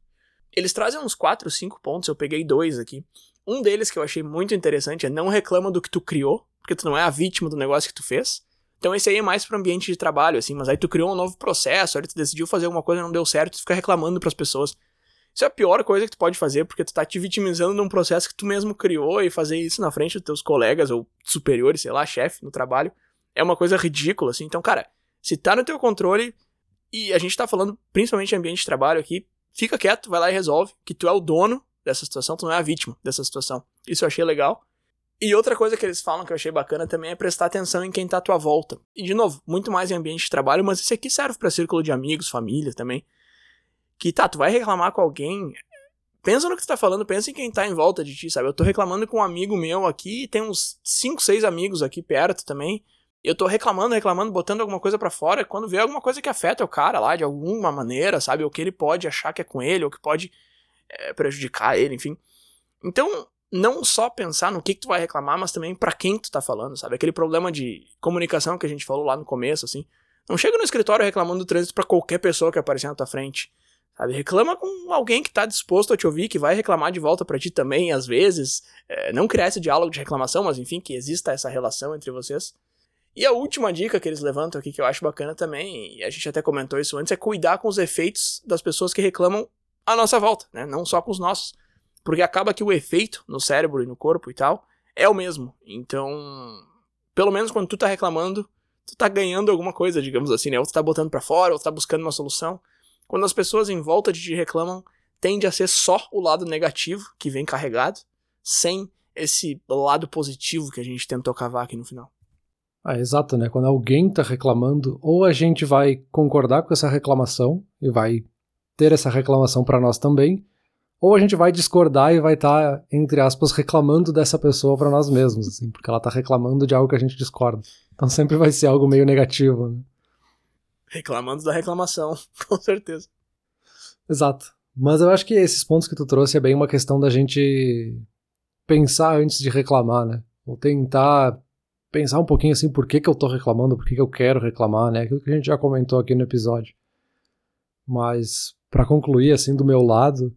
Eles trazem uns 4 ou 5 pontos, eu peguei dois aqui. Um deles que eu achei muito interessante é não reclama do que tu criou, porque tu não é a vítima do negócio que tu fez. Então esse aí é mais pro ambiente de trabalho, assim, mas aí tu criou um novo processo, aí tu decidiu fazer alguma coisa e não deu certo, tu fica reclamando pras pessoas. Isso é a pior coisa que tu pode fazer, porque tu tá te vitimizando num processo que tu mesmo criou e fazer isso na frente dos teus colegas ou superiores, sei lá, chefe no trabalho, é uma coisa ridícula, assim. Então, cara, se tá no teu controle, e a gente tá falando principalmente de ambiente de trabalho aqui, fica quieto, vai lá e resolve, que tu é o dono dessa situação, tu não é a vítima dessa situação. Isso eu achei legal. E outra coisa que eles falam que eu achei bacana também é prestar atenção em quem tá à tua volta. E de novo, muito mais em ambiente de trabalho, mas isso aqui serve para círculo de amigos, família também. Que tá, tu vai reclamar com alguém, pensa no que tu tá falando, pensa em quem tá em volta de ti, sabe? Eu tô reclamando com um amigo meu aqui, tem uns 5, 6 amigos aqui perto também eu tô reclamando, reclamando, botando alguma coisa para fora, quando vê alguma coisa que afeta o cara lá de alguma maneira, sabe? Ou que ele pode achar que é com ele, ou que pode é, prejudicar ele, enfim. Então, não só pensar no que, que tu vai reclamar, mas também para quem tu tá falando, sabe? Aquele problema de comunicação que a gente falou lá no começo, assim. Não chega no escritório reclamando do trânsito para qualquer pessoa que aparecer na tua frente. Sabe? Reclama com alguém que tá disposto a te ouvir, que vai reclamar de volta para ti também, às vezes. É, não criar esse diálogo de reclamação, mas enfim, que exista essa relação entre vocês. E a última dica que eles levantam aqui, que eu acho bacana também, e a gente até comentou isso antes, é cuidar com os efeitos das pessoas que reclamam à nossa volta, né? Não só com os nossos. Porque acaba que o efeito no cérebro e no corpo e tal é o mesmo. Então, pelo menos quando tu tá reclamando, tu tá ganhando alguma coisa, digamos assim, né? Ou tu tá botando para fora, ou tu tá buscando uma solução. Quando as pessoas em volta de ti reclamam, tende a ser só o lado negativo que vem carregado, sem esse lado positivo que a gente tentou cavar aqui no final. Ah, exato, né? Quando alguém está reclamando, ou a gente vai concordar com essa reclamação e vai ter essa reclamação para nós também, ou a gente vai discordar e vai estar, tá, entre aspas, reclamando dessa pessoa para nós mesmos, assim, porque ela está reclamando de algo que a gente discorda. Então sempre vai ser algo meio negativo, né? Reclamando da reclamação, (laughs) com certeza. Exato. Mas eu acho que esses pontos que tu trouxe é bem uma questão da gente pensar antes de reclamar, né? Ou tentar pensar um pouquinho assim, por que, que eu tô reclamando, por que, que eu quero reclamar, né? Aquilo que a gente já comentou aqui no episódio. Mas, para concluir, assim, do meu lado,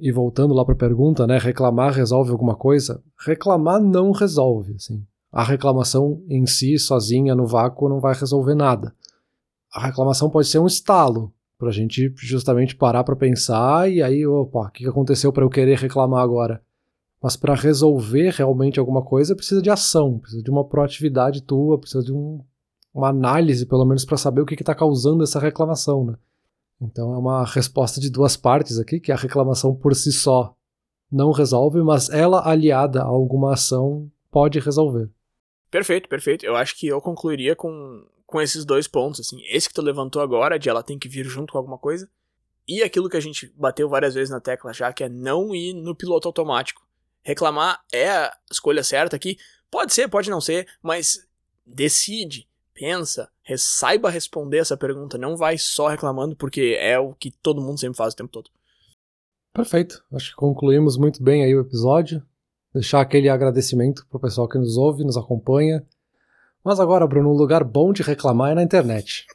e voltando lá para a pergunta, né? Reclamar resolve alguma coisa? Reclamar não resolve, assim. A reclamação em si, sozinha, no vácuo, não vai resolver nada. A reclamação pode ser um estalo Pra gente justamente parar para pensar e aí, opa, o que aconteceu para eu querer reclamar agora? Mas para resolver realmente alguma coisa precisa de ação, precisa de uma proatividade tua, precisa de um, uma análise, pelo menos, para saber o que está causando essa reclamação, né? Então é uma resposta de duas partes aqui, que a reclamação por si só não resolve, mas ela aliada a alguma ação pode resolver. Perfeito, perfeito. Eu acho que eu concluiria com, com esses dois pontos, assim. Esse que tu levantou agora, de ela tem que vir junto com alguma coisa, e aquilo que a gente bateu várias vezes na tecla já, que é não ir no piloto automático. Reclamar é a escolha certa aqui. Pode ser, pode não ser, mas decide, pensa, saiba responder essa pergunta. Não vai só reclamando, porque é o que todo mundo sempre faz o tempo todo. Perfeito. Acho que concluímos muito bem aí o episódio. Deixar aquele agradecimento pro pessoal que nos ouve, nos acompanha. Mas agora, Bruno, um lugar bom de reclamar é na internet.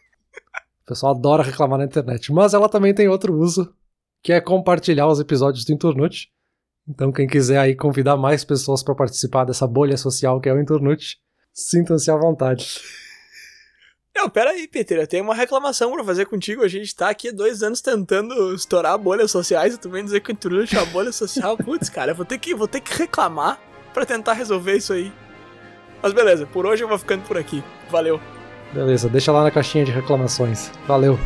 O pessoal adora reclamar na internet, mas ela também tem outro uso, que é compartilhar os episódios do Inturnute. Então, quem quiser aí convidar mais pessoas para participar dessa bolha social que é o Inturnute, sintam-se à vontade. Não, pera aí, Peter, eu tenho uma reclamação pra fazer contigo. A gente tá aqui dois anos tentando estourar bolhas sociais e tu vem dizer que o Inturnute é uma bolha social. Putz, cara, eu vou ter que, vou ter que reclamar para tentar resolver isso aí. Mas beleza, por hoje eu vou ficando por aqui. Valeu. Beleza, deixa lá na caixinha de reclamações. Valeu. (laughs)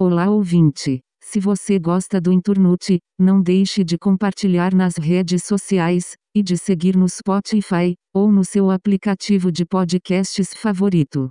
Olá, ouvinte. Se você gosta do Inturnute, não deixe de compartilhar nas redes sociais e de seguir no Spotify ou no seu aplicativo de podcasts favorito.